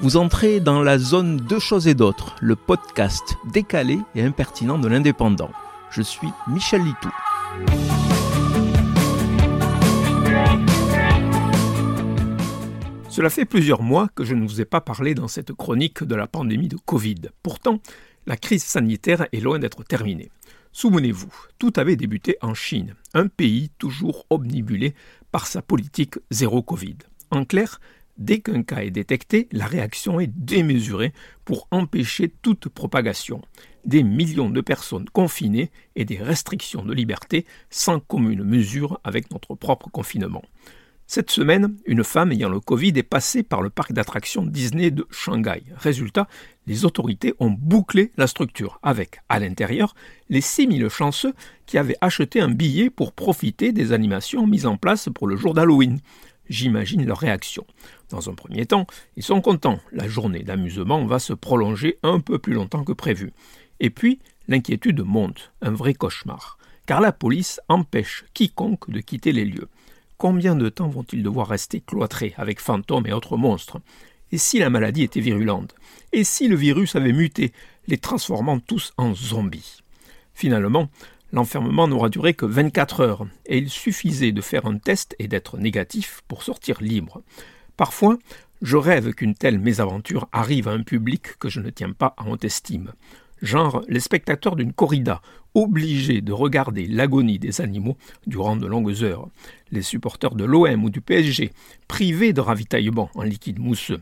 Vous entrez dans la zone Deux choses et d'autres, le podcast décalé et impertinent de l'indépendant. Je suis Michel Litou. Cela fait plusieurs mois que je ne vous ai pas parlé dans cette chronique de la pandémie de Covid. Pourtant, la crise sanitaire est loin d'être terminée. Souvenez-vous, tout avait débuté en Chine, un pays toujours omnibulé par sa politique zéro Covid. En clair, dès qu'un cas est détecté, la réaction est démesurée pour empêcher toute propagation. Des millions de personnes confinées et des restrictions de liberté sans commune mesure avec notre propre confinement. Cette semaine, une femme ayant le Covid est passée par le parc d'attractions Disney de Shanghai. Résultat, les autorités ont bouclé la structure avec, à l'intérieur, les 6000 chanceux qui avaient acheté un billet pour profiter des animations mises en place pour le jour d'Halloween. J'imagine leur réaction. Dans un premier temps, ils sont contents. La journée d'amusement va se prolonger un peu plus longtemps que prévu. Et puis, l'inquiétude monte, un vrai cauchemar. Car la police empêche quiconque de quitter les lieux. Combien de temps vont-ils devoir rester cloîtrés avec fantômes et autres monstres? Et si la maladie était virulente? Et si le virus avait muté, les transformant tous en zombies? Finalement, l'enfermement n'aura duré que 24 heures, et il suffisait de faire un test et d'être négatif pour sortir libre. Parfois, je rêve qu'une telle mésaventure arrive à un public que je ne tiens pas en haute estime. Genre les spectateurs d'une corrida, obligés de regarder l'agonie des animaux durant de longues heures, les supporters de l'OM ou du PSG, privés de ravitaillement en liquide mousseux,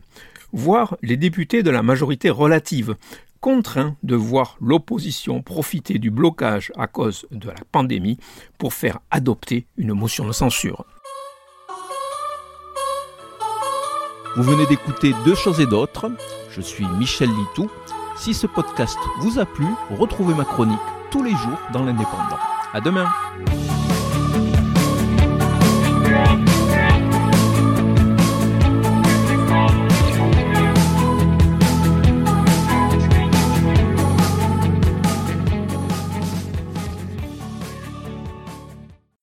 voire les députés de la majorité relative, contraints de voir l'opposition profiter du blocage à cause de la pandémie pour faire adopter une motion de censure. Vous venez d'écouter Deux choses et d'autres. Je suis Michel Litou. Si ce podcast vous a plu, retrouvez ma chronique tous les jours dans l'Indépendant. À demain!